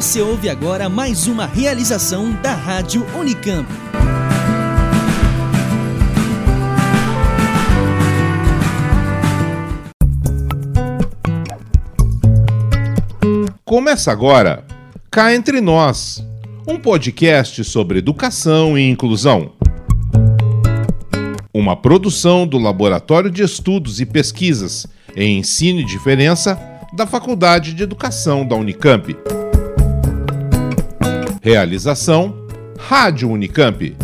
Você ouve agora mais uma realização da Rádio Unicamp. Começa agora Cá Entre Nós, um podcast sobre educação e inclusão. Uma produção do Laboratório de Estudos e Pesquisas em Ensino e Diferença da Faculdade de Educação da Unicamp. Realização Rádio Unicamp.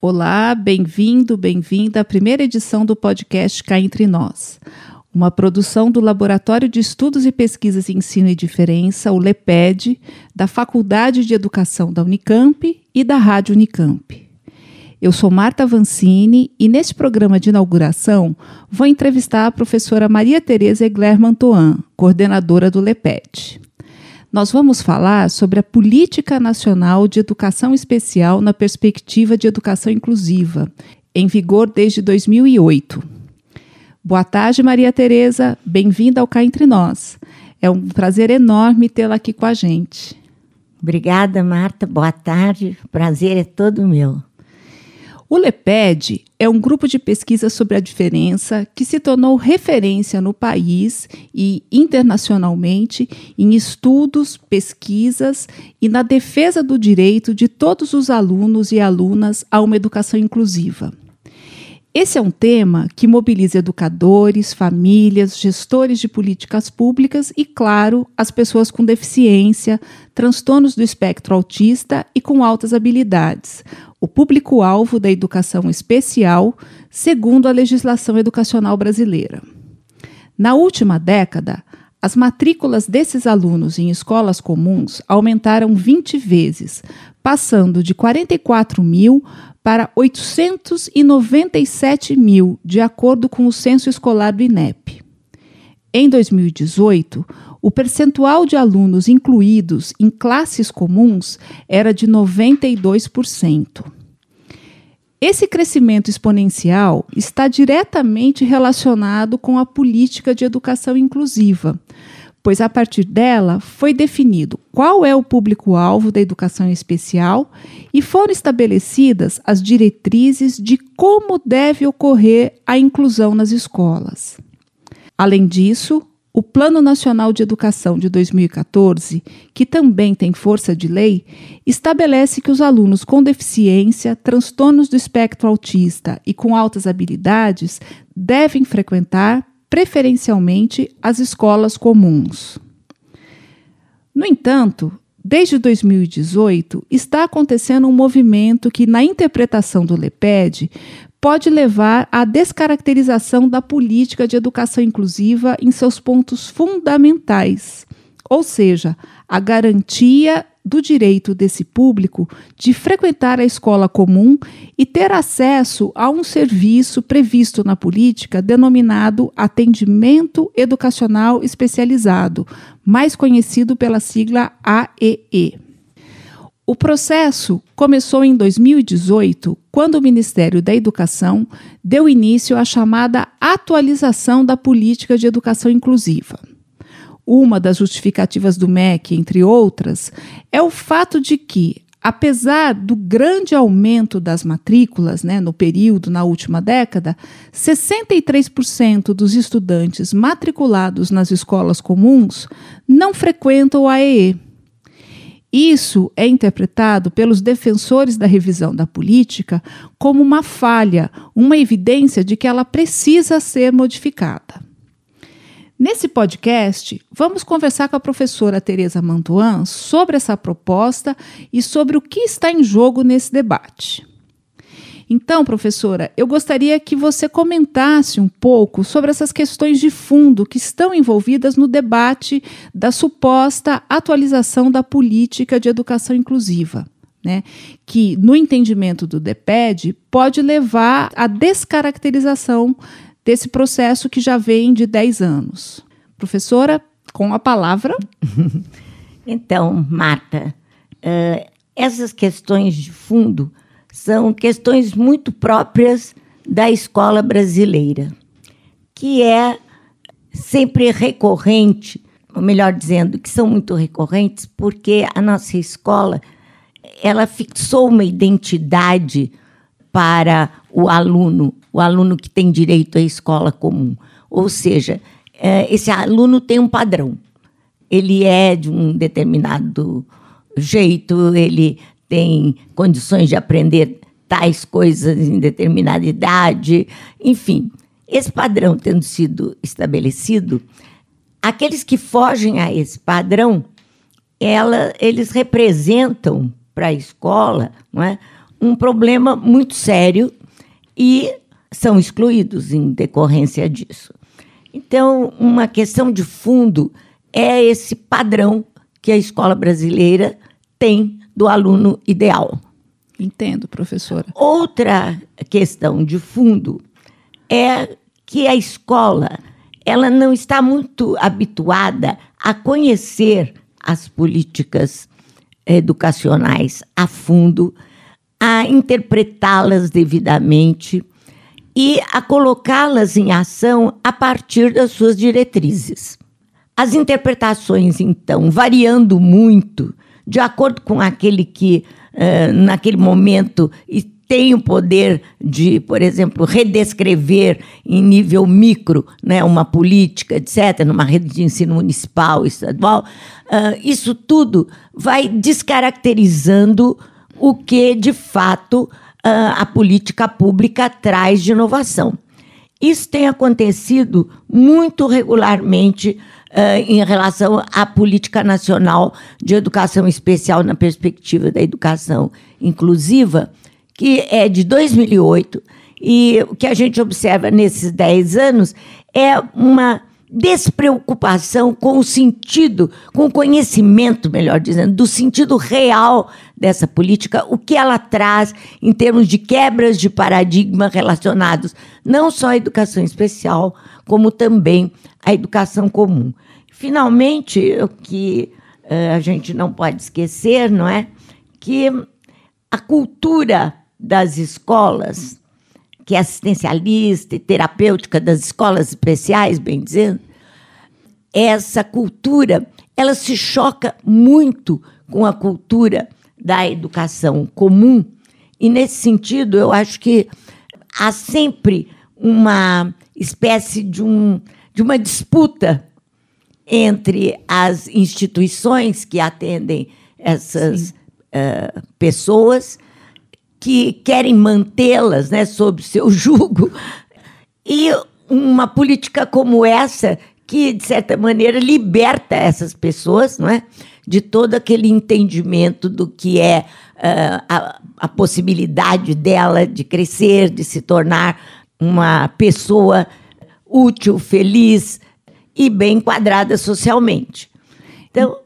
Olá, bem-vindo, bem-vinda à primeira edição do podcast Cá Entre Nós, uma produção do Laboratório de Estudos e Pesquisas em Ensino e Diferença, o LEPED, da Faculdade de Educação da Unicamp e da Rádio Unicamp. Eu sou Marta Vancini e neste programa de inauguração vou entrevistar a professora Maria Tereza Egler Mantoan, coordenadora do LEPET. Nós vamos falar sobre a Política Nacional de Educação Especial na perspectiva de educação inclusiva, em vigor desde 2008. Boa tarde, Maria Tereza. Bem-vinda ao Cá Entre Nós. É um prazer enorme tê-la aqui com a gente. Obrigada, Marta. Boa tarde. O prazer é todo meu. O LEPED é um grupo de pesquisa sobre a diferença que se tornou referência no país e internacionalmente em estudos, pesquisas e na defesa do direito de todos os alunos e alunas a uma educação inclusiva. Esse é um tema que mobiliza educadores, famílias, gestores de políticas públicas e, claro, as pessoas com deficiência, transtornos do espectro autista e com altas habilidades, o público-alvo da educação especial, segundo a legislação educacional brasileira. Na última década, as matrículas desses alunos em escolas comuns aumentaram 20 vezes, passando de 44 mil para 897 mil, de acordo com o censo escolar do INEP. Em 2018, o percentual de alunos incluídos em classes comuns era de 92%. Esse crescimento exponencial está diretamente relacionado com a política de educação inclusiva, pois a partir dela foi definido qual é o público-alvo da educação especial e foram estabelecidas as diretrizes de como deve ocorrer a inclusão nas escolas. Além disso, o Plano Nacional de Educação de 2014, que também tem força de lei, estabelece que os alunos com deficiência, transtornos do espectro autista e com altas habilidades devem frequentar preferencialmente as escolas comuns. No entanto, desde 2018 está acontecendo um movimento que, na interpretação do LEPED, pode levar à descaracterização da política de educação inclusiva em seus pontos fundamentais, ou seja, a garantia do direito desse público de frequentar a escola comum e ter acesso a um serviço previsto na política denominado Atendimento Educacional Especializado, mais conhecido pela sigla AEE. O processo começou em 2018, quando o Ministério da Educação deu início à chamada atualização da política de educação inclusiva. Uma das justificativas do MEC, entre outras, é o fato de que, apesar do grande aumento das matrículas né, no período, na última década, 63% dos estudantes matriculados nas escolas comuns não frequentam o AEE. Isso é interpretado pelos defensores da revisão da política como uma falha, uma evidência de que ela precisa ser modificada. Nesse podcast, vamos conversar com a professora Tereza Mantuan sobre essa proposta e sobre o que está em jogo nesse debate. Então, professora, eu gostaria que você comentasse um pouco sobre essas questões de fundo que estão envolvidas no debate da suposta atualização da política de educação inclusiva. Né, que, no entendimento do DEPED, pode levar à descaracterização desse processo que já vem de 10 anos. Professora, com a palavra. então, Marta, uh, essas questões de fundo são questões muito próprias da escola brasileira, que é sempre recorrente, ou melhor dizendo, que são muito recorrentes, porque a nossa escola ela fixou uma identidade para o aluno, o aluno que tem direito à escola comum. Ou seja, é, esse aluno tem um padrão. Ele é de um determinado jeito, ele tem condições de aprender tais coisas em determinada idade, enfim. Esse padrão tendo sido estabelecido, aqueles que fogem a esse padrão, ela, eles representam para a escola é, um problema muito sério e são excluídos em decorrência disso. Então, uma questão de fundo é esse padrão que a escola brasileira tem do aluno ideal. Entendo, professora. Outra questão de fundo é que a escola ela não está muito habituada a conhecer as políticas educacionais a fundo, a interpretá-las devidamente e a colocá-las em ação a partir das suas diretrizes. As interpretações, então, variando muito, de acordo com aquele que uh, naquele momento tem o poder de, por exemplo, redescrever em nível micro né, uma política, etc., numa rede de ensino municipal, estadual, uh, isso tudo vai descaracterizando o que, de fato, uh, a política pública traz de inovação. Isso tem acontecido muito regularmente em relação à política nacional de educação especial na perspectiva da educação inclusiva, que é de 2008, e o que a gente observa nesses 10 anos é uma despreocupação com o sentido, com o conhecimento, melhor dizendo, do sentido real dessa política, o que ela traz em termos de quebras de paradigma relacionados não só à educação especial, como também à educação comum. Finalmente, o que uh, a gente não pode esquecer, não é? Que a cultura das escolas, que é assistencialista e terapêutica das escolas especiais, bem dizendo, essa cultura, ela se choca muito com a cultura da educação comum. E nesse sentido, eu acho que há sempre uma espécie de, um, de uma disputa entre as instituições que atendem essas uh, pessoas, que querem mantê-las né, sob seu jugo, e uma política como essa, que, de certa maneira, liberta essas pessoas não é, de todo aquele entendimento do que é uh, a, a possibilidade dela de crescer, de se tornar uma pessoa útil, feliz, e bem enquadrada socialmente. Então,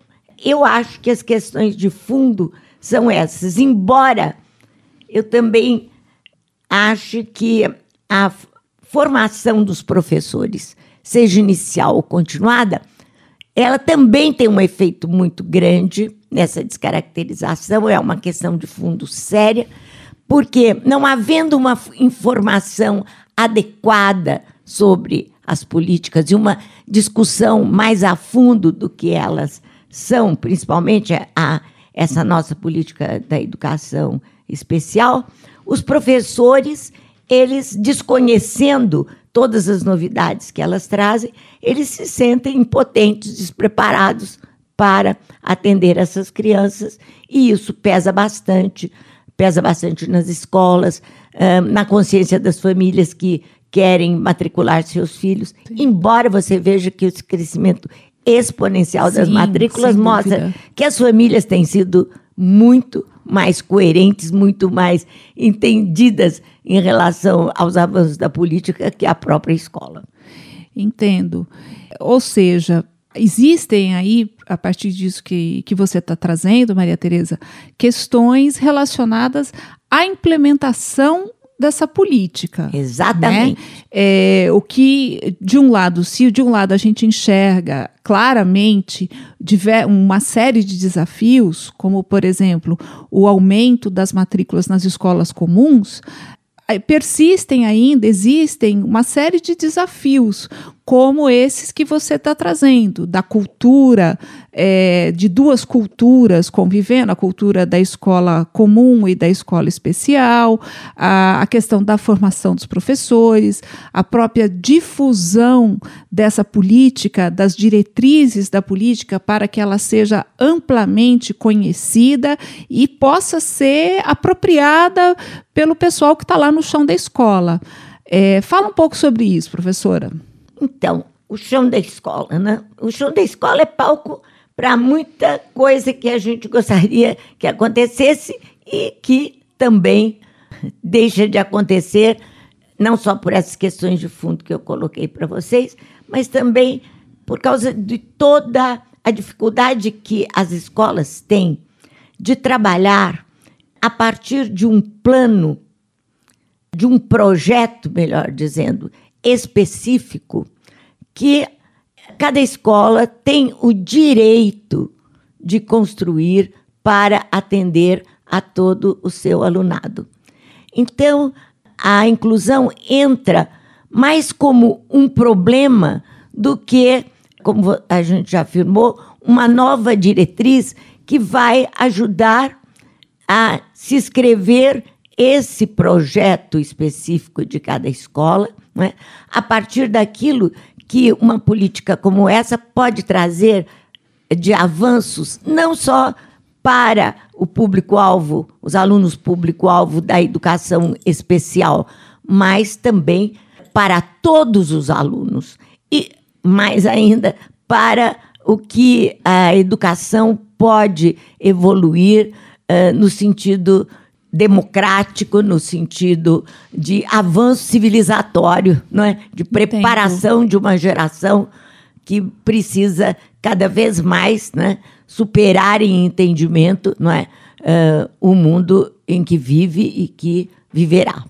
eu acho que as questões de fundo são essas, embora eu também ache que a formação dos professores, seja inicial ou continuada, ela também tem um efeito muito grande nessa descaracterização, é uma questão de fundo séria, porque não havendo uma informação adequada sobre as políticas e uma discussão mais a fundo do que elas são, principalmente a, essa nossa política da educação especial, os professores, eles desconhecendo todas as novidades que elas trazem, eles se sentem impotentes, despreparados para atender essas crianças, e isso pesa bastante, pesa bastante nas escolas, na consciência das famílias que querem matricular seus filhos, Sim. embora você veja que esse crescimento exponencial Sim, das matrículas mostra que as famílias têm sido muito mais coerentes, muito mais entendidas em relação aos avanços da política que a própria escola. Entendo. Ou seja, existem aí, a partir disso que, que você está trazendo, Maria Tereza, questões relacionadas à implementação dessa política. Exatamente. Né? É, o que, de um lado, se de um lado a gente enxerga claramente uma série de desafios, como, por exemplo, o aumento das matrículas nas escolas comuns, persistem ainda, existem uma série de desafios, como esses que você está trazendo, da cultura, é, de duas culturas convivendo, a cultura da escola comum e da escola especial, a, a questão da formação dos professores, a própria difusão dessa política, das diretrizes da política, para que ela seja amplamente conhecida e possa ser apropriada pelo pessoal que está lá no chão da escola. É, fala um pouco sobre isso, professora. Então, o chão da escola, né? O chão da escola é palco para muita coisa que a gente gostaria que acontecesse e que também deixa de acontecer, não só por essas questões de fundo que eu coloquei para vocês, mas também por causa de toda a dificuldade que as escolas têm de trabalhar a partir de um plano, de um projeto, melhor dizendo, específico que cada escola tem o direito de construir para atender a todo o seu alunado. Então, a inclusão entra mais como um problema do que, como a gente já afirmou, uma nova diretriz que vai ajudar a se escrever esse projeto específico de cada escola, né, a partir daquilo que uma política como essa pode trazer de avanços, não só para o público-alvo, os alunos público-alvo da educação especial, mas também para todos os alunos. E, mais ainda, para o que a educação pode evoluir uh, no sentido democrático no sentido de avanço civilizatório, não é? De preparação Entendo. de uma geração que precisa cada vez mais, né, superar em entendimento, não é, uh, o mundo em que vive e que viverá.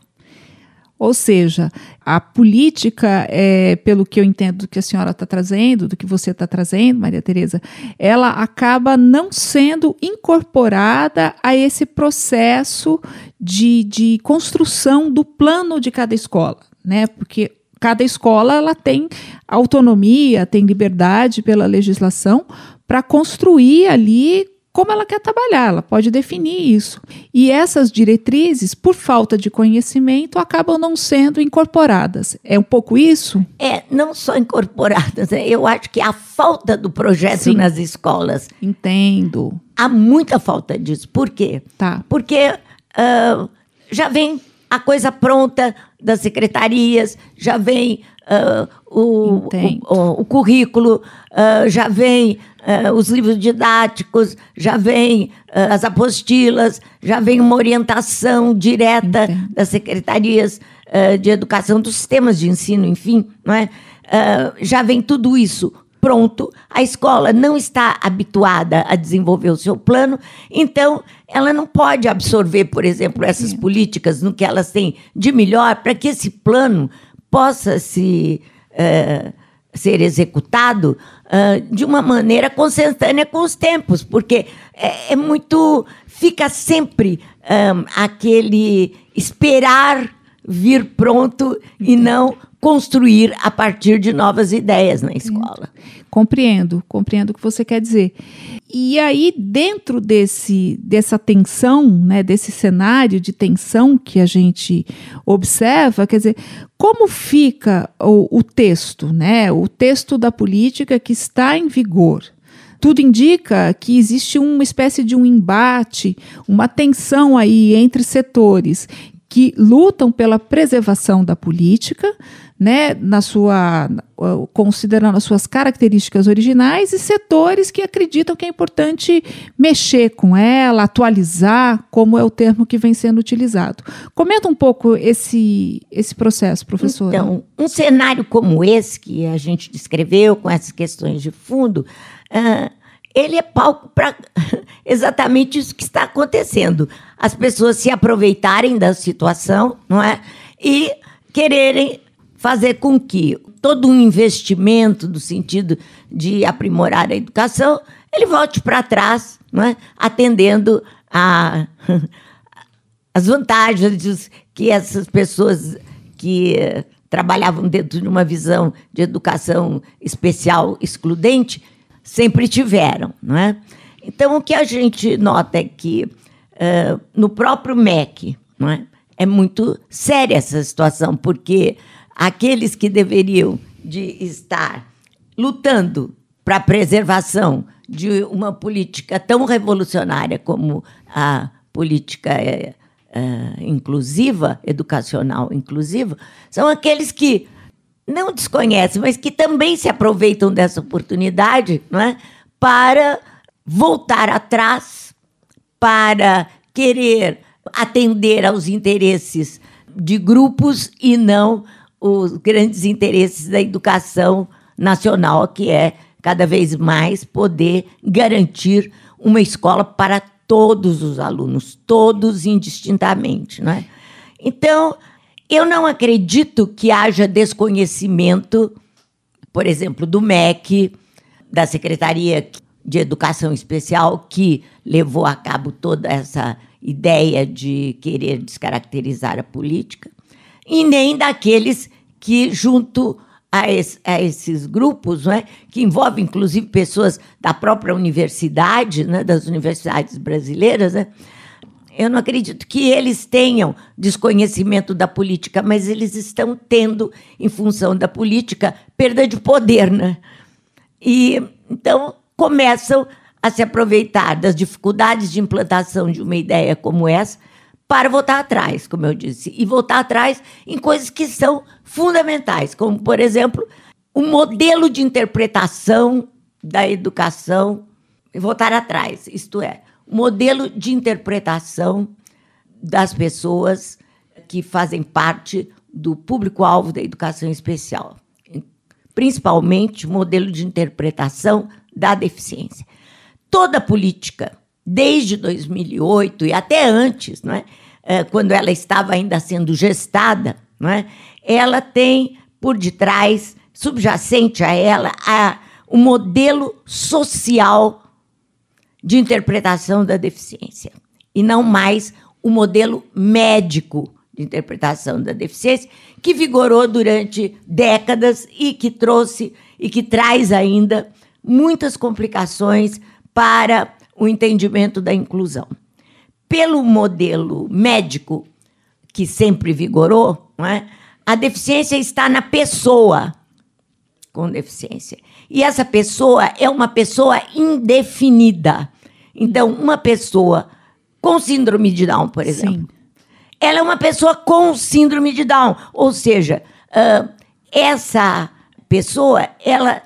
Ou seja, a política, é, pelo que eu entendo do que a senhora está trazendo, do que você está trazendo, Maria Tereza, ela acaba não sendo incorporada a esse processo de, de construção do plano de cada escola, né? Porque cada escola ela tem autonomia, tem liberdade pela legislação para construir ali como ela quer trabalhar, ela pode definir isso. E essas diretrizes, por falta de conhecimento, acabam não sendo incorporadas. É um pouco isso? É, não só incorporadas, né? eu acho que a falta do projeto Sim. nas escolas. Entendo. Há muita falta disso. Por quê? Tá. Porque uh, já vem a coisa pronta das secretarias, já vem uh, o, o, o, currículo, uh, já vem uh, os livros didáticos, já vem as apostilas, já vem uma orientação direta Entendo. das secretarias de educação, dos sistemas de ensino, enfim, não é? já vem tudo isso pronto, a escola não está habituada a desenvolver o seu plano, então ela não pode absorver, por exemplo, essas é. políticas no que elas têm de melhor para que esse plano possa se uh, ser executado uh, de uma maneira consentânea com os tempos, porque é, é muito fica sempre um, aquele esperar vir pronto e não construir a partir de novas ideias na escola. Compreendo, compreendo o que você quer dizer. E aí, dentro desse, dessa tensão, né, desse cenário de tensão que a gente observa, quer dizer, como fica o, o texto, né, o texto da política que está em vigor? Tudo indica que existe uma espécie de um embate, uma tensão aí entre setores que lutam pela preservação da política, né, na sua, considerando as suas características originais, e setores que acreditam que é importante mexer com ela, atualizar, como é o termo que vem sendo utilizado. Comenta um pouco esse, esse processo, professor. Então, um cenário como esse que a gente descreveu, com essas questões de fundo, uh, ele é palco para exatamente isso que está acontecendo. As pessoas se aproveitarem da situação, não é? E quererem fazer com que todo um investimento no sentido de aprimorar a educação, ele volte para trás, é? atendendo a as vantagens que essas pessoas que trabalhavam dentro de uma visão de educação especial excludente sempre tiveram, não é? Então o que a gente nota é que uh, no próprio MEC, não é? É muito séria essa situação porque aqueles que deveriam de estar lutando para a preservação de uma política tão revolucionária como a política é, é, inclusiva, educacional inclusiva, são aqueles que não desconhecem, mas que também se aproveitam dessa oportunidade não é? para voltar atrás, para querer atender aos interesses de grupos e não os grandes interesses da educação nacional, que é cada vez mais poder garantir uma escola para todos os alunos, todos indistintamente. Né? Então, eu não acredito que haja desconhecimento, por exemplo, do MEC, da Secretaria de Educação Especial, que levou a cabo toda essa ideia de querer descaracterizar a política, e nem daqueles que, junto a, esse, a esses grupos, é, que envolvem inclusive pessoas da própria universidade, né, das universidades brasileiras, né, eu não acredito que eles tenham desconhecimento da política, mas eles estão tendo, em função da política, perda de poder. Né? E então começam a se aproveitar das dificuldades de implantação de uma ideia como essa para voltar atrás, como eu disse, e voltar atrás em coisas que são fundamentais, como, por exemplo, o um modelo de interpretação da educação e voltar atrás, isto é, o um modelo de interpretação das pessoas que fazem parte do público-alvo da educação especial, principalmente o modelo de interpretação da deficiência. Toda política desde 2008 e até antes, não é? é? quando ela estava ainda sendo gestada, não é? ela tem por detrás, subjacente a ela, o modelo social de interpretação da deficiência, e não mais o modelo médico de interpretação da deficiência, que vigorou durante décadas e que trouxe e que traz ainda muitas complicações para o entendimento da inclusão. Pelo modelo médico, que sempre vigorou, é? a deficiência está na pessoa com deficiência. E essa pessoa é uma pessoa indefinida. Então, uma pessoa com síndrome de Down, por exemplo, Sim. ela é uma pessoa com síndrome de Down. Ou seja, uh, essa pessoa, ela,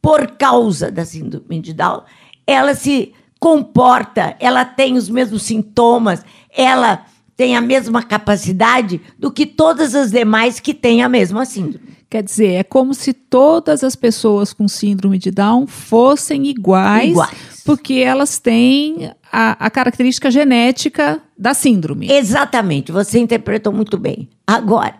por causa da síndrome de Down, ela se comporta, ela tem os mesmos sintomas, ela tem a mesma capacidade do que todas as demais que têm a mesma síndrome. Quer dizer, é como se todas as pessoas com síndrome de Down fossem iguais, iguais. porque elas têm a, a, característica genética da síndrome. Exatamente, você interpretou muito bem. Agora,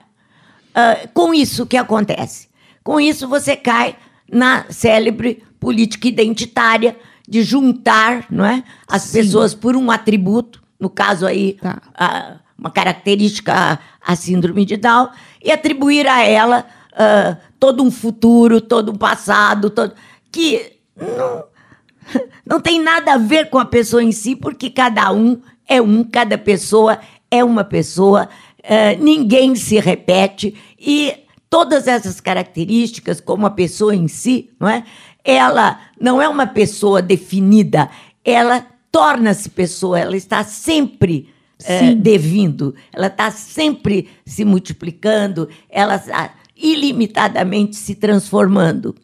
uh, com isso, o que acontece? Com isso, você cai na célebre política identitária de juntar não é, as Sim. pessoas por um atributo, no caso aí, tá. a, uma característica, a, a, síndrome de Down, e atribuir a ela uh, todo um futuro, todo um passado, todo, que não, não tem nada a ver com a pessoa em si, porque cada um é um, cada pessoa é uma pessoa, uh, ninguém se repete, e todas essas características, como a pessoa em si, não é? Ela não é uma pessoa definida, ela torna-se pessoa, ela está sempre é, devindo, ela está sempre se multiplicando, ela está ilimitadamente se transformando.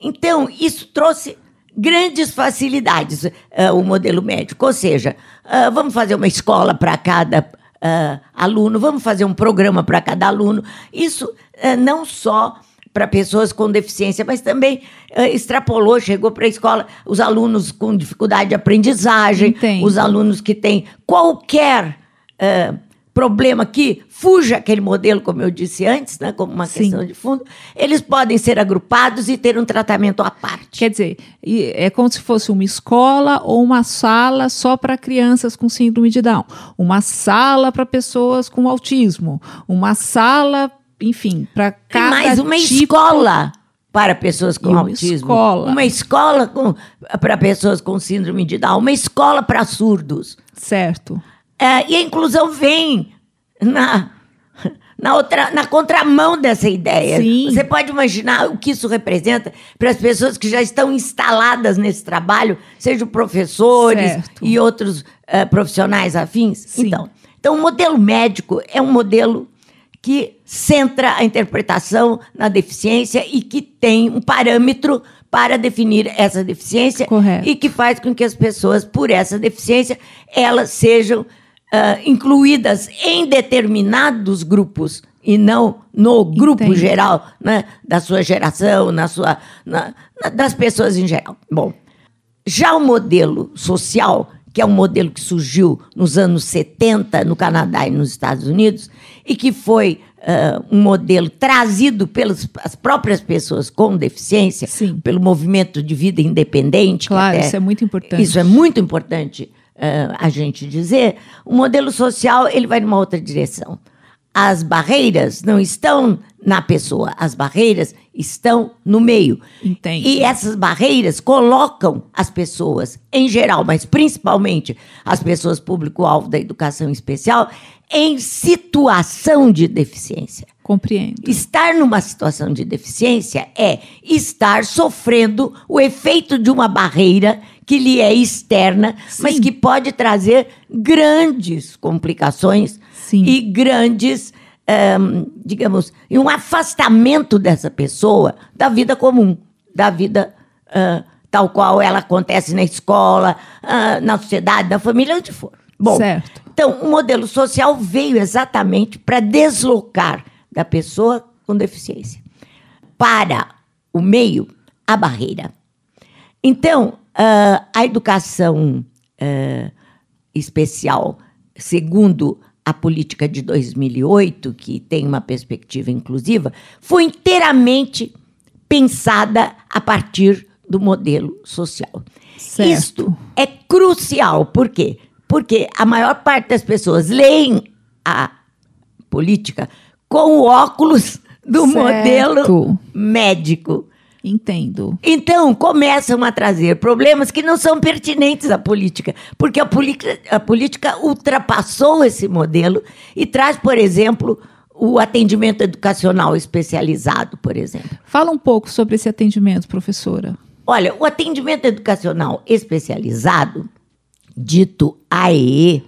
Então, isso trouxe grandes facilidades, uh, o modelo médico. Ou seja, uh, vamos fazer uma escola para cada uh, aluno, vamos fazer um programa para cada aluno. Isso não só para pessoas com deficiência, mas também uh, extrapolou, chegou para a escola os alunos com dificuldade de aprendizagem, Entendo. os alunos que têm qualquer uh, problema que fuja aquele modelo, como eu disse antes, né, como uma Sim. questão de fundo, eles podem ser agrupados e ter um tratamento à parte. Quer dizer, é como se fosse uma escola ou uma sala só para crianças com síndrome de Down, uma sala para pessoas com autismo, uma sala, enfim, para cada mais uma tipo. escola para pessoas com uma autismo. escola. Uma escola para pessoas com síndrome de Down. Uma escola para surdos. Certo. É, e a inclusão vem na, na, outra, na contramão dessa ideia. Sim. Você pode imaginar o que isso representa para as pessoas que já estão instaladas nesse trabalho, sejam professores Certo. e outros eh, profissionais afins. Sim. Então, então, o modelo médico é um modelo que centra a interpretação na deficiência e que tem um parâmetro para definir essa deficiência Correto. e que faz com que as pessoas, por essa deficiência, elas sejam ah, incluídas em determinados grupos e não no grupo Entendo. geral, né, da sua geração, na sua, na- na- das pessoas em geral. Bom, já o modelo social, que é um modelo que surgiu nos anos 70 no Canadá e nos Estados Unidos, e que foi ah, um modelo trazido pelas as próprias pessoas com deficiência, Sim. pelo movimento de vida independente. Claro, até- isso é muito importante. Isso é muito importante ah, a gente dizer. O modelo social ele vai numa outra direção. As barreiras não estão na pessoa, as barreiras estão no meio. Entendo. E essas barreiras colocam as pessoas, em geral, mas principalmente as pessoas público-alvo da educação especial, em situação de deficiência. Compreendo. Estar numa situação de deficiência é estar sofrendo o efeito de uma barreira que lhe é externa, mas Sim. que pode trazer grandes complicações Sim. e grandes, ehm, digamos, um afastamento dessa pessoa da vida comum, da vida ah, tal qual ela acontece na escola, ah, na sociedade, na família, onde for. Bom, Certo. então, o modelo social veio exatamente para deslocar da pessoa com deficiência para o meio a barreira. Então, ah, a educação ah, especial, segundo a política de 2008, que tem uma perspectiva inclusiva, foi inteiramente pensada a partir do modelo social. Certo. Isto é crucial. Por quê? Porque a maior parte das pessoas leem a política com o óculos do Certo. modelo médico. Entendo. Então, começam a trazer problemas que não são pertinentes à política, porque a, política- a política ultrapassou esse modelo e traz, por exemplo, o atendimento educacional especializado, por exemplo. Fala um pouco sobre esse atendimento, professora. Olha, o atendimento educacional especializado, dito AEE,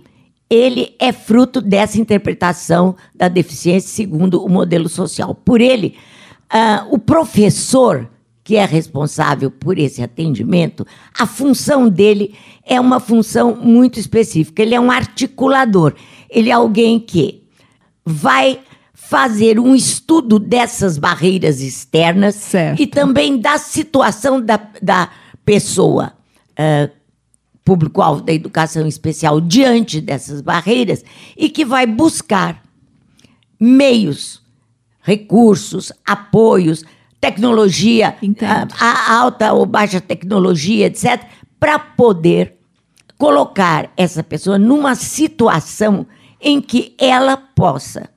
ele é fruto dessa interpretação da deficiência segundo o modelo social. Por ele, ah, o professor que é responsável por esse atendimento, a função dele é uma função muito específica. Ele é um articulador. Ele é alguém que vai fazer um estudo dessas barreiras externas Certo. e também da situação da, da pessoa ah, público-alvo da educação especial diante dessas barreiras e que vai buscar meios, recursos, apoios, tecnologia, a, a alta ou baixa tecnologia, etc., para poder colocar essa pessoa numa situação em que ela possa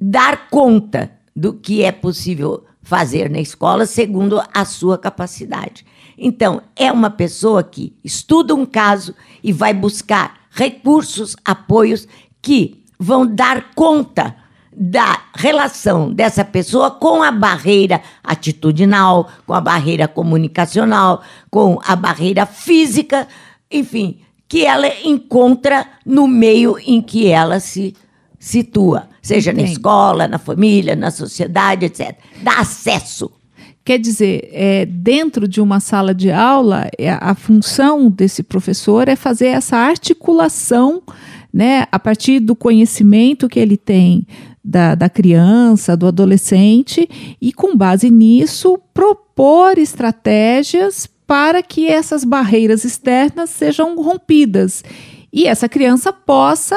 dar conta do que é possível fazer na escola segundo a sua capacidade. Então, é uma pessoa que estuda um caso e vai buscar recursos, apoios que vão dar conta da relação dessa pessoa com a barreira atitudinal, com a barreira comunicacional, com a barreira física, enfim, que ela encontra no meio em que ela se situa, seja na Entendo. escola, na família, na sociedade, etc. Dá acesso. Quer dizer, é, dentro de uma sala de aula, é, a função desse professor é fazer essa articulação, né, a partir do conhecimento que ele tem da, da criança, do adolescente, e com base nisso, propor estratégias para que essas barreiras externas sejam rompidas e essa criança possa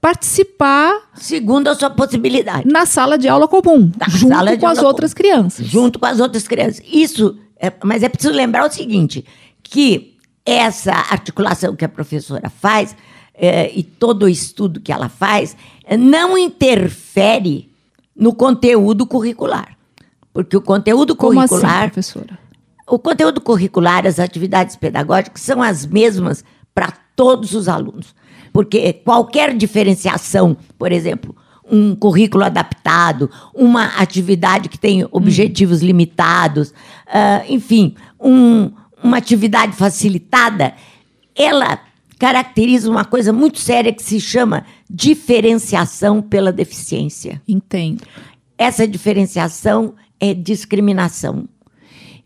participar Segundo a sua possibilidade. na sala de aula comum, Na junto sala com as outras comum. crianças. junto com as outras crianças. Isso, é, mas é preciso lembrar o seguinte, que essa articulação que a professora faz é, e todo o estudo que ela faz não interfere no conteúdo curricular. Porque o conteúdo Como assim, curricular professora? o conteúdo curricular, as atividades pedagógicas são as mesmas para todos os alunos. Porque qualquer diferenciação, por exemplo, um currículo adaptado, uma atividade que tem objetivos limitados, ah, enfim, um- uma atividade facilitada, ela caracteriza uma coisa muito séria que se chama diferenciação pela deficiência. Entendo. Essa diferenciação é discriminação.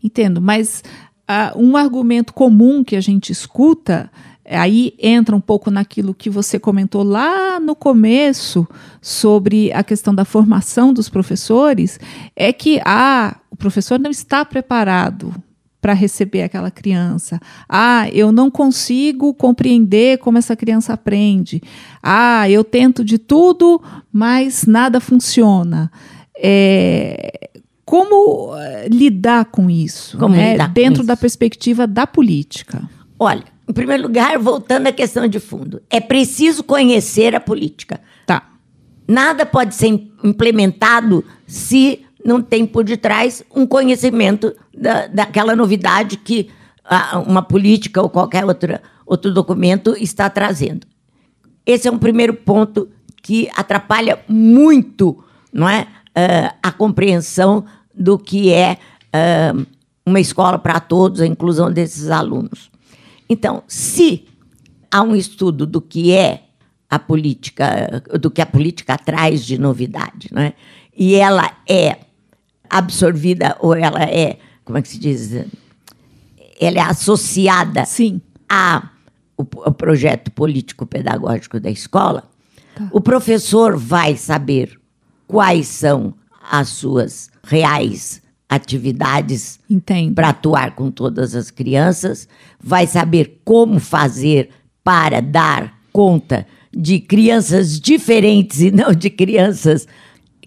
Entendo, mas ah, um argumento comum que a gente escuta, aí entra um pouco naquilo que você comentou lá no começo sobre a questão da formação dos professores, é que ah, o professor não está preparado para receber aquela criança. Ah, eu não consigo compreender como essa criança aprende. Ah, eu tento de tudo, mas nada funciona. É, como eh, lidar com isso? Como né? lidar com Dentro isso? da perspectiva da política. Olha, em primeiro lugar, voltando à questão de fundo, é preciso conhecer a política. Tá. Nada pode ser im- implementado se não tem por detrás um conhecimento da, daquela novidade que ah, uma política ou qualquer outra, outro documento está trazendo. Esse é um primeiro ponto que atrapalha muito não é, ah, a compreensão do que é ah, uma escola para todos, a inclusão desses alunos. Então, se há um estudo do que é a política, do que a política traz de novidade, né? e ela é absorvida ou ela é, como é que se diz? Ela é associada Sim. a o, o projeto político-pedagógico da escola, o professor vai saber quais são as suas reais atividades para atuar com todas as crianças, vai saber como fazer para dar conta de crianças diferentes e não de crianças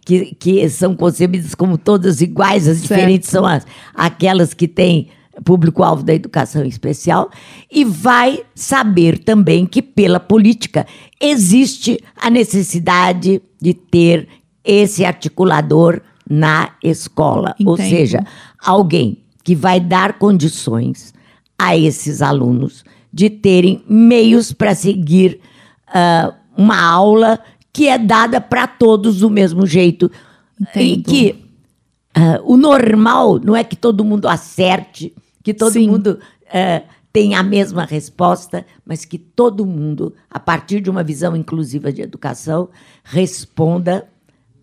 que, que são concebidas como todas iguais, as Certo. diferentes são as, aquelas que têm público-alvo da educação especial, e vai saber também que, pela política, existe a necessidade de ter esse articulador na escola. Ou Entendo. seja, alguém que vai dar condições a esses alunos de terem meios para seguir ah, uma aula que é dada para todos do mesmo jeito. E Entendo. que ah, o normal não é que todo mundo acerte, que todo Sim. mundo ah, tenha a mesma resposta, mas que todo mundo, a partir de uma visão inclusiva de educação, responda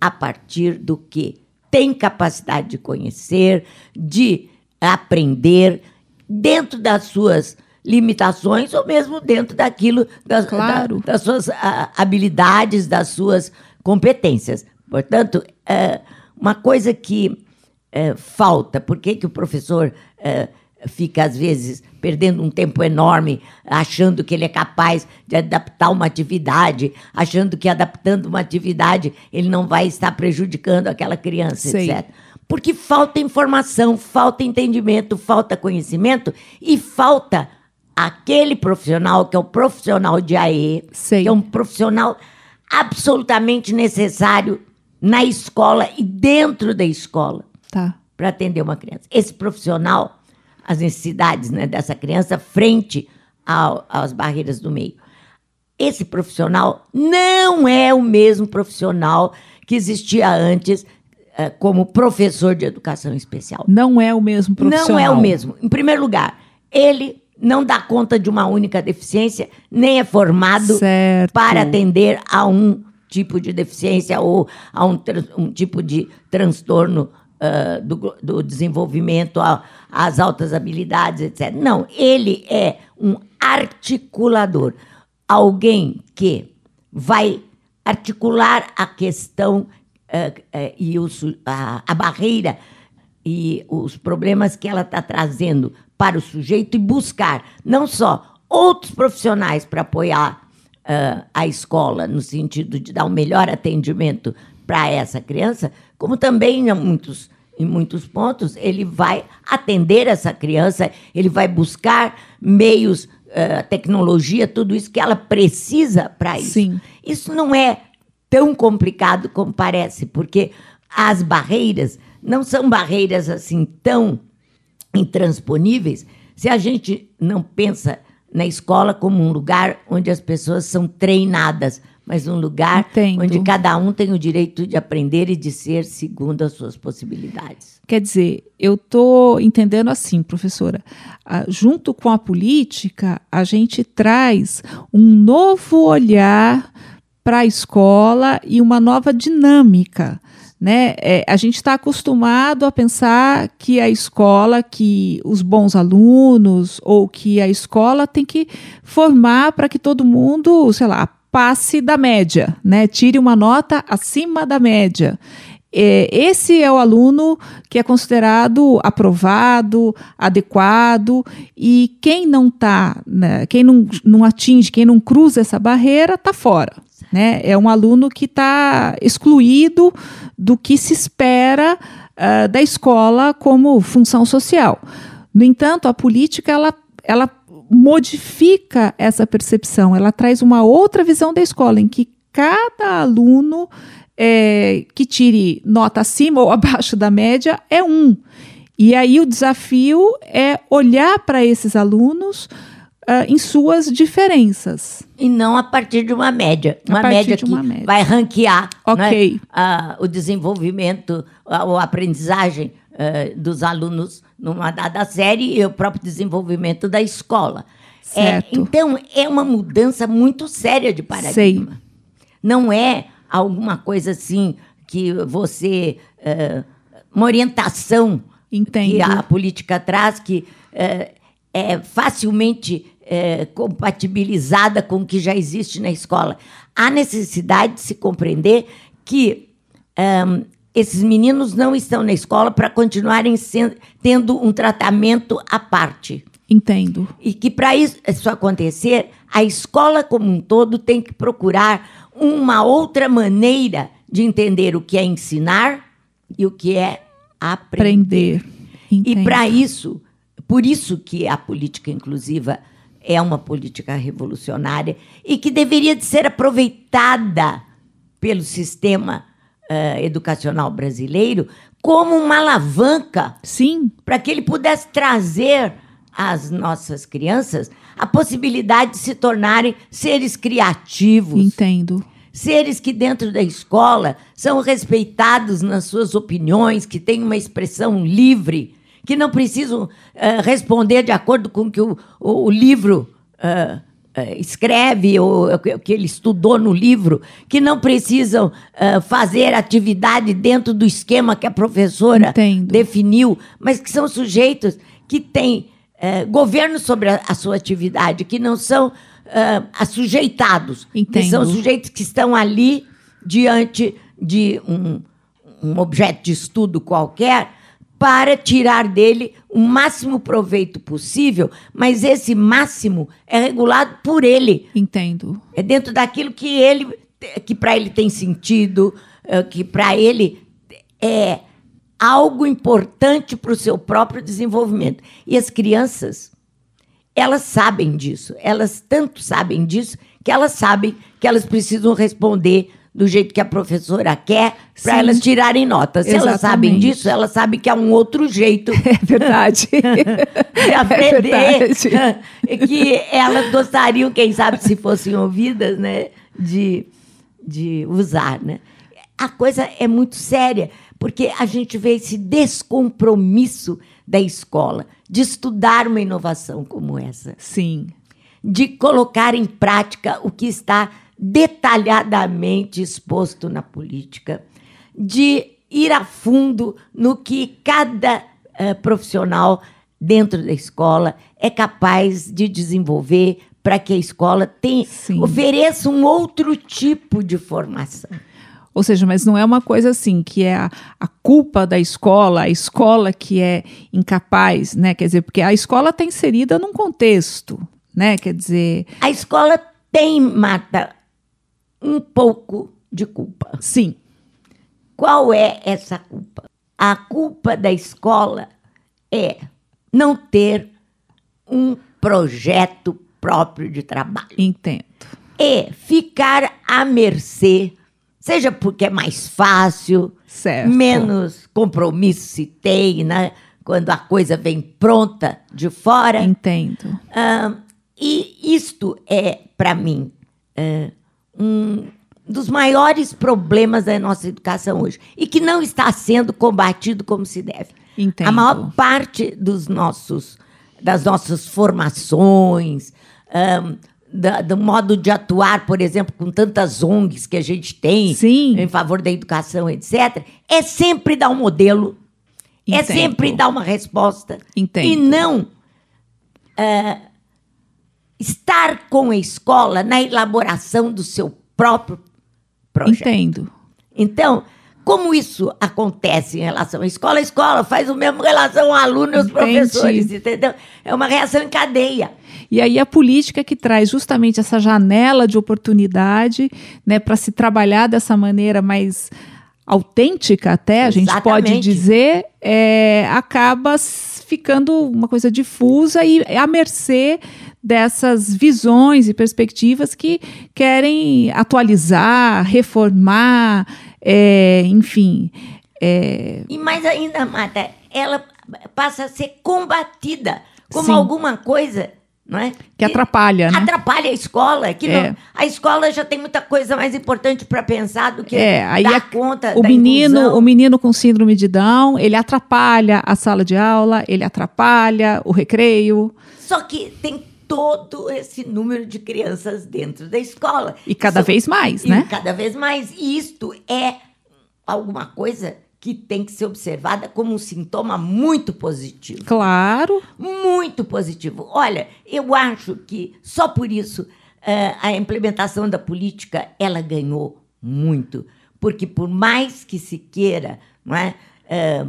a partir do que tem capacidade de conhecer, de aprender, dentro das suas limitações ou mesmo dentro daquilo das, Claro. da- das suas ah, habilidades, das suas competências. Portanto, é, uma coisa que é, falta, por que, que o professor é, fica, às vezes, perdendo um tempo enorme, achando que ele é capaz de adaptar uma atividade, achando que adaptando uma atividade ele não vai estar prejudicando aquela criança, Sei. etc. Porque falta informação, falta entendimento, falta conhecimento e falta aquele profissional que é o profissional de AE, Sei. que é um profissional absolutamente necessário na escola e dentro da escola Tá. para atender uma criança. Esse profissional, as necessidades né, dessa criança frente ao- às barreiras do meio. Esse profissional não é o mesmo profissional que existia antes eh, como professor de educação especial. Não é o mesmo profissional. Não é o mesmo. Em primeiro lugar, ele não dá conta de uma única deficiência, nem é formado Certo. para atender a um tipo de deficiência ou a um, um tipo de transtorno ah, do, do desenvolvimento, a- às altas habilidades, etc. Não, ele é um articulador. Alguém que vai articular a questão eh, eh, e a, a barreira e os problemas que ela está trazendo para o sujeito e buscar não só outros profissionais para apoiar uh, a escola, no sentido de dar um melhor atendimento para essa criança, como também em muitos, em muitos pontos ele vai atender essa criança, ele vai buscar meios, uh, tecnologia, tudo isso que ela precisa para isso. Sim. Isso não é tão complicado como parece, porque as barreiras não são barreiras assim tão intransponíveis se a gente não pensa na escola como um lugar onde as pessoas são treinadas, mas um lugar Entendo. onde cada um tem o direito de aprender e de ser segundo as suas possibilidades. Quer dizer, eu estou entendendo assim, professora. Ah, junto com a política, a gente traz um novo olhar para a escola e uma nova dinâmica. Né? É, a gente está acostumado a pensar que a escola, que os bons alunos, ou que a escola tem que formar para que todo mundo, sei lá, passe da média, né? tire uma nota acima da média. É, esse é o aluno que é considerado aprovado, adequado, e quem não tá, né, quem não, não atinge, quem não cruza essa barreira, está fora. Né? É um aluno que está excluído do que se espera uh, da escola como função social. No entanto, a política ela, ela modifica essa percepção, ela traz uma outra visão da escola, em que cada aluno é, que tire nota acima ou abaixo da média é um. E aí o desafio é olhar para esses alunos uh, em suas diferenças. E não a partir de uma média. Uma média que média. vai ranquear okay. né, uh, o desenvolvimento, a, a aprendizagem uh, dos alunos numa dada série e o próprio desenvolvimento da escola. É, então, é uma mudança muito séria de paradigma. Sei. Não é alguma coisa assim que você. Uma orientação Entendo. que a política traz que é facilmente é, compatibilizada com o que já existe na escola. Há necessidade de se compreender que um, esses meninos não estão na escola para continuarem sendo, tendo um tratamento à parte. Entendo. E que para isso, isso acontecer, a escola como um todo tem que procurar uma outra maneira de entender o que é ensinar e o que é aprender. aprender. E para isso, por isso que a política inclusiva é uma política revolucionária e que deveria de ser aproveitada pelo sistema uh, educacional brasileiro como uma alavanca, sim, para que ele pudesse trazer às nossas crianças a possibilidade de se tornarem seres criativos. Entendo. Seres que dentro da escola são respeitados nas suas opiniões, que têm uma expressão livre que não precisam uh, responder de acordo com o que o, o, o livro uh, uh, escreve, ou o que ele estudou no livro, que não precisam fazer atividade dentro do esquema que a professora Entendo. definiu, mas que são sujeitos que têm governo sobre a, a, sua atividade, que não são assujeitados, Entendo. que são sujeitos que estão ali diante de um, um objeto de estudo qualquer para tirar dele o máximo proveito possível, mas esse máximo é regulado por ele. Entendo. É dentro daquilo que ele que para ele tem sentido, eh, que para ele é algo importante para o seu próprio desenvolvimento. E as crianças, elas sabem disso. Elas tanto sabem disso que elas sabem que elas precisam responder do jeito que a professora quer para elas tirarem notas. Se Exatamente. elas sabem disso, elas sabem que há um outro jeito É verdade. de aprender É verdade. que elas gostariam, quem sabe, se fossem ouvidas, né, de, de usar. Né? A coisa é muito séria, porque a gente vê esse descompromisso da escola de estudar uma inovação como essa, Sim. de colocar em prática o que está detalhadamente exposto na política, de ir a fundo no que cada uh, profissional dentro da escola é capaz de desenvolver para que a escola tenha, Sim. ofereça um outro tipo de formação. Ou seja, mas não é uma coisa assim que é a, a, culpa da escola, a escola que é incapaz, né? Quer dizer, porque a escola está inserida num contexto, né? Quer dizer. A escola tem, Marta, um pouco de culpa. Sim. Qual é essa culpa? A culpa da escola é não ter um projeto próprio de trabalho Entendo. e ficar à mercê, seja porque é mais fácil, Certo. menos compromisso se tem, né? Quando a coisa vem pronta de fora. Entendo. Ah, e isto é, para mim, é, um dos maiores problemas da nossa educação hoje. E que não está sendo combatido como se deve. Entendo. A maior parte dos nossos, das nossas formações, ahn, da- do modo de atuar, por exemplo, com tantas ONGs que a gente tem Sim. em favor da educação, etc., é sempre dar um modelo, é Entendo. sempre dar uma resposta. Entendo. E não ah, estar com a escola na elaboração do seu próprio projeto. Entendo. Então, como isso acontece em relação à escola? A escola faz o mesmo em relação ao aluno e aos professores, entendeu? É uma reação em cadeia. E aí a política que traz justamente essa janela de oportunidade, né, para se trabalhar dessa maneira mais autêntica até, a gente pode Exatamente. dizer, é, acaba ficando uma coisa difusa e à mercê dessas visões e perspectivas que querem atualizar, reformar, é, enfim, é, E mais ainda, Marta, ela passa a ser combatida como Sim. alguma coisa, não é? que atrapalha, né? Atrapalha a escola. Que É. não- a escola já tem muita coisa mais importante para pensar do que É, aí dar a- conta o da menino, inclusão. o menino com síndrome de Down, ele atrapalha a sala de aula, ele atrapalha o recreio Só que tem todo esse número de crianças dentro da escola. e cada Isso- vez mais, e né? Cada vez mais. E isto é alguma coisa que tem que ser observada como um sintoma muito positivo. Claro, Muito positivo. Olha, eu acho que só por isso eh, a implementação da política ela ganhou muito. Porque por mais que se queira não é, eh,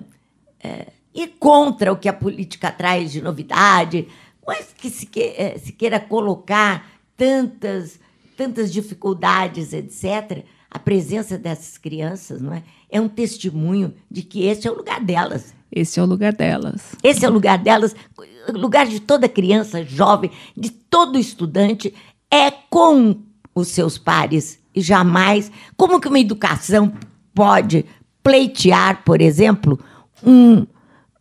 eh, ir contra o que a política traz de novidade, mas que se, que- eh, se queira colocar tantas, tantas dificuldades, etc., a presença dessas crianças não é, é um testemunho de que esse é o lugar delas. esse é o lugar delas. Esse é o lugar delas, o lugar de toda criança, jovem, de todo estudante, é com os seus pares e jamais. Como que uma educação pode pleitear, por exemplo, um,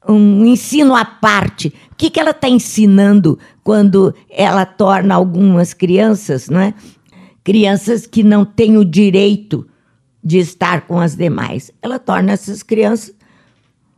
um ensino à parte? O que, que ela está ensinando quando ela torna algumas crianças, não é? Crianças que não têm o direito de estar com as demais. Ela torna essas crianças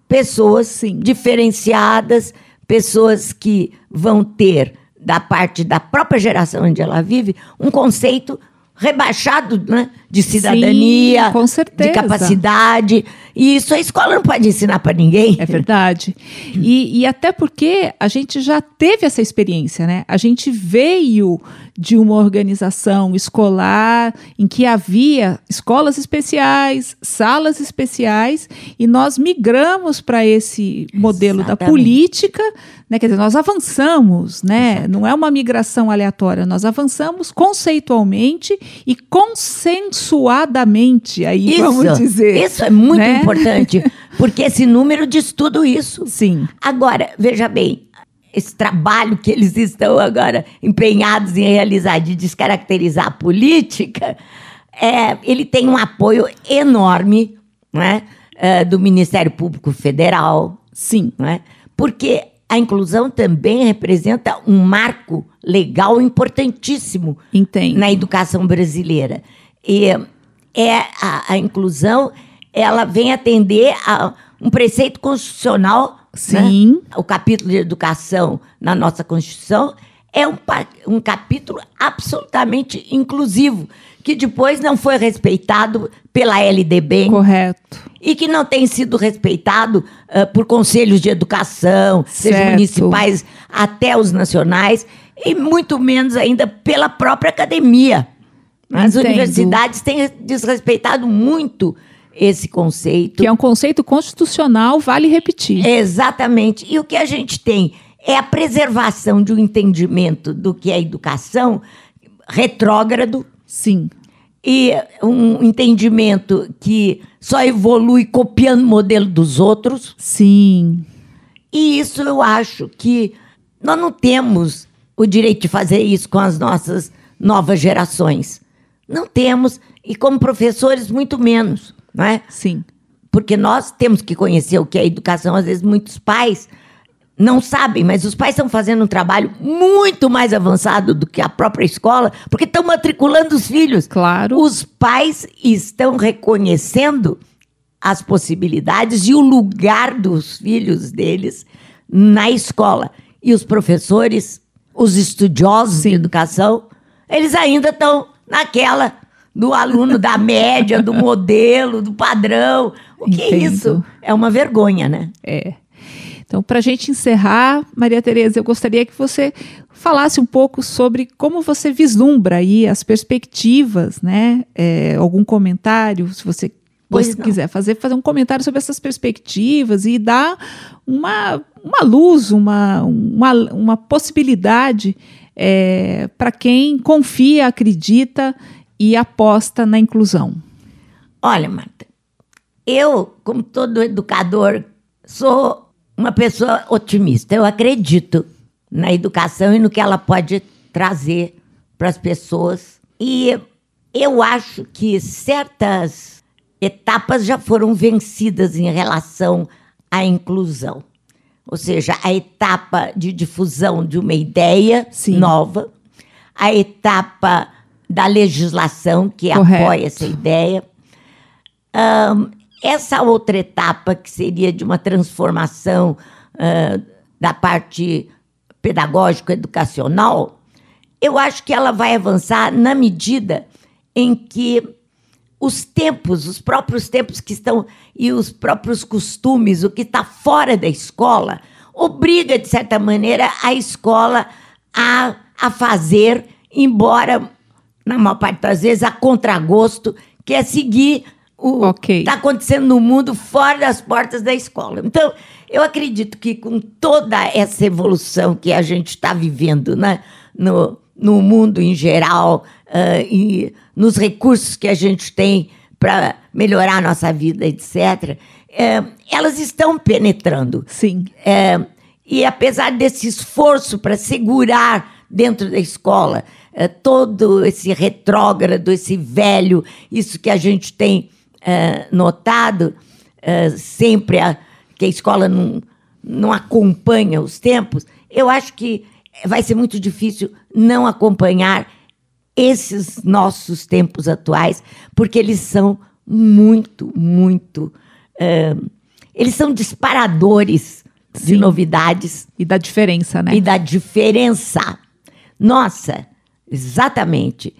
pessoas Sim. diferenciadas, pessoas que vão ter, da parte da própria geração onde ela vive, um conceito rebaixado né, de cidadania, Sim, de capacidade. E isso a escola não pode ensinar para ninguém. É verdade. E, e até porque a gente já teve essa experiência, né? A gente veio de uma organização escolar em que havia escolas especiais, salas especiais, e nós migramos para esse modelo da Exatamente. política, né? Quer dizer, nós avançamos, né? Não é uma migração aleatória, nós avançamos conceitualmente e consensuadamente, aí vamos dizer. Isso é muito né? importante, porque esse número diz tudo isso. Sim. Agora, veja bem, esse trabalho que eles estão agora empenhados em realizar de descaracterizar a política, é, ele tem um apoio enorme né, é, do Ministério Público Federal, Sim. não é? porque a inclusão também representa um marco legal importantíssimo Entendo. na educação brasileira. E é a, a inclusão, ela vem atender a um preceito constitucional. Sim. né? O capítulo de educação na nossa Constituição é um, um capítulo absolutamente inclusivo, que depois não foi respeitado pela LDB Correto. e que não tem sido respeitado ah, por conselhos de educação, seja Certo. municipais até os nacionais, e muito menos ainda pela própria academia. As Entendo. universidades têm desrespeitado muito esse conceito. Que é um conceito constitucional, vale repetir. Exatamente. E o que a gente tem é a preservação de um entendimento do que é educação retrógrado Sim. e um entendimento que só evolui copiando o modelo dos outros. Sim. E isso eu acho que nós não temos o direito de fazer isso com as nossas novas gerações. Não temos, e como professores, muito menos, não é? Sim. Porque nós temos que conhecer o que é educação. Às vezes, muitos pais não sabem, mas os pais estão fazendo um trabalho muito mais avançado do que a própria escola, porque estão matriculando os filhos. Claro. Os pais estão reconhecendo as possibilidades e o lugar dos filhos deles na escola. E os professores, os estudiosos de educação, eles ainda estão naquela do aluno da média, do modelo, do padrão. O que é Entendo. isso? É uma vergonha, né? É. Então, para a gente encerrar, Maria Tereza, eu gostaria que você falasse um pouco sobre como você vislumbra aí as perspectivas, né? É, algum comentário, se você Pois não. quiser fazer, fazer um comentário sobre essas perspectivas e dar uma, uma luz, uma, uma, uma possibilidade para quem confia, acredita e aposta na inclusão. Olha, Marta, eu, como todo educador, sou uma pessoa otimista. Eu acredito na educação e no que ela pode trazer para as pessoas. E eu acho que certas etapas já foram vencidas em relação à inclusão. Ou seja, a etapa de difusão de uma ideia Sim. nova, a etapa da legislação que Correto. apoia essa ideia. Ahn, essa outra etapa, que seria de uma transformação ah, da parte pedagógico-educacional, eu acho que ela vai avançar na medida em que os tempos, os próprios tempos que estão e os próprios costumes, o que está fora da escola, obriga, de certa maneira, a escola a, a fazer, embora, na maior parte das vezes, a contragosto, que é seguir o Ok. está acontecendo no mundo fora das portas da escola. Então, eu acredito que com toda essa evolução que a gente está vivendo né, no, no mundo em geral ah, e nos recursos que a gente tem para melhorar a nossa vida, etc., eh, elas estão penetrando. Sim. É, e apesar desse esforço para segurar dentro da escola é, todo esse retrógrado, esse velho, isso que a gente tem é, notado, é, sempre a- que a escola não, não acompanha os tempos, eu acho que vai ser muito difícil não acompanhar esses nossos tempos atuais, porque eles são muito, muito. é, eles são disparadores de Sim. novidades E da diferença, né? e da diferença. Nossa, exatamente.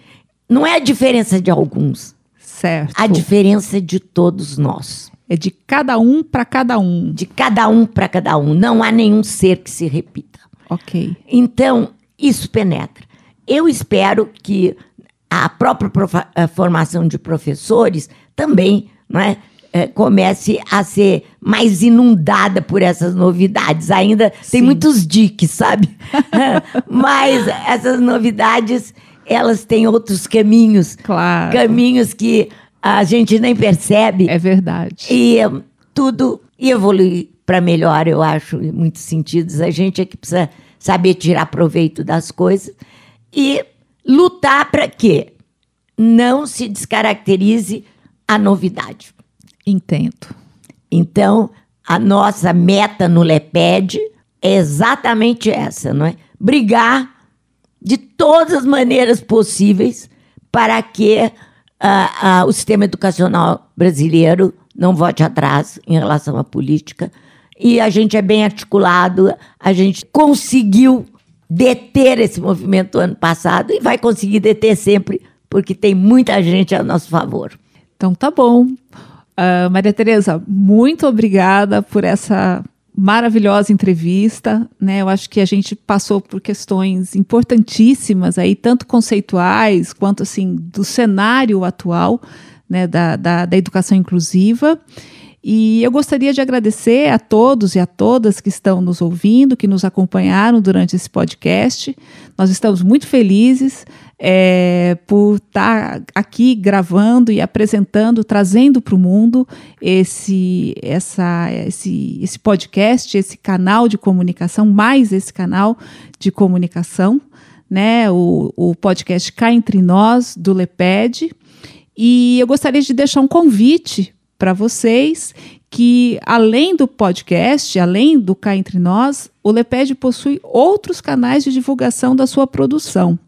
Não é a diferença de alguns, Certo. a diferença de todos nós. É de cada um para cada um. De cada um para cada um. Não há nenhum ser que se repita. Ok. Então, isso penetra. Eu espero que a própria a formação de professores também não é, eh, comece a ser mais inundada por essas novidades. Ainda tem Sim. muitos diques, sabe? Mas essas novidades, elas têm outros caminhos. Claro. Caminhos que a gente nem percebe. É verdade. E tudo evolui para melhor, eu acho, em muitos sentidos. A gente é que precisa saber tirar proveito das coisas e lutar para que não se descaracterize a novidade. Entendo. Então, a nossa meta no LEPED é exatamente essa, não é? Brigar de todas as maneiras possíveis para que ah, ah, o sistema educacional brasileiro não vote atrás em relação à política. E a gente é bem articulado, a gente conseguiu deter esse movimento ano passado e vai conseguir deter sempre, porque tem muita gente a nosso favor. Então tá bom. Ah, Maria Tereza, muito obrigada por essa maravilhosa entrevista. Né? Eu acho que a gente passou por questões importantíssimas aí, tanto conceituais quanto assim do cenário atual né, da, da, da educação inclusiva. E eu gostaria de agradecer a todos e a todas que estão nos ouvindo, que nos acompanharam durante esse podcast. Nós estamos muito felizes é, por estar aqui gravando e apresentando, trazendo para o mundo esse, essa, esse, esse podcast, esse canal de comunicação, mais esse canal de comunicação, né? O, o podcast Cá Entre Nós, do Leped. E eu gostaria de deixar um convite para vocês que, além do podcast, além do Cá Entre Nós, o Leped possui outros canais de divulgação da sua produção.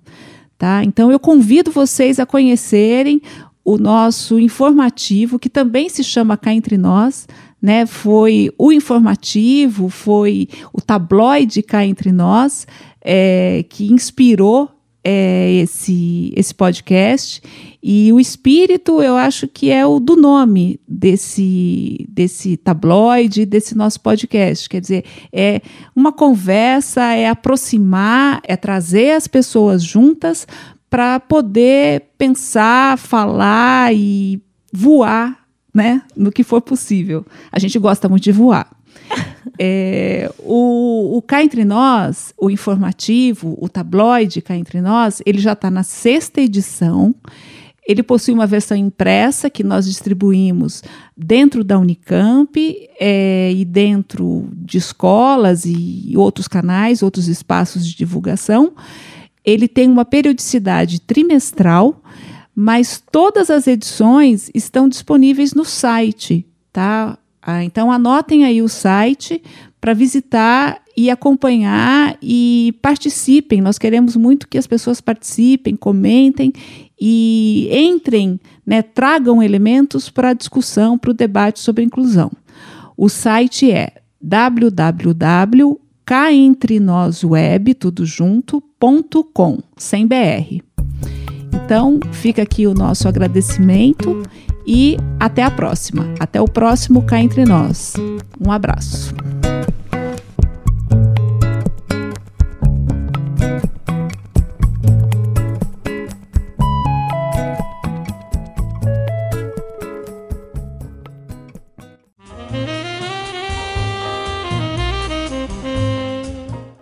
Tá? Então, eu convido vocês a conhecerem o nosso informativo, que também se chama Cá Entre Nós. Né? Foi o informativo, foi o tabloide Cá Entre Nós, é, que inspirou é, esse, esse podcast. E o espírito, eu acho que é o do nome desse, desse tabloide, desse nosso podcast. Quer dizer, é uma conversa, é aproximar, é trazer as pessoas juntas para poder pensar, falar e voar né, no que for possível. A gente gosta muito de voar. É, o, o Cá Entre Nós, o informativo, o tabloide Cá Entre Nós, ele já está na sexta edição. Ele possui uma versão impressa que nós distribuímos dentro da Unicamp é, e dentro de escolas e outros canais, outros espaços de divulgação. Ele tem uma periodicidade trimestral, mas todas as edições estão disponíveis no site, tá? Ah, então anotem aí o site para visitar e acompanhar e participem. Nós queremos muito que as pessoas participem, comentem e entrem, né, tragam elementos para a discussão, para o debate sobre inclusão. O site é www.caentrenosweb, tudo sem BR. Então, fica aqui o nosso agradecimento e até a próxima. Até o próximo Cá Entre Nós. Um abraço.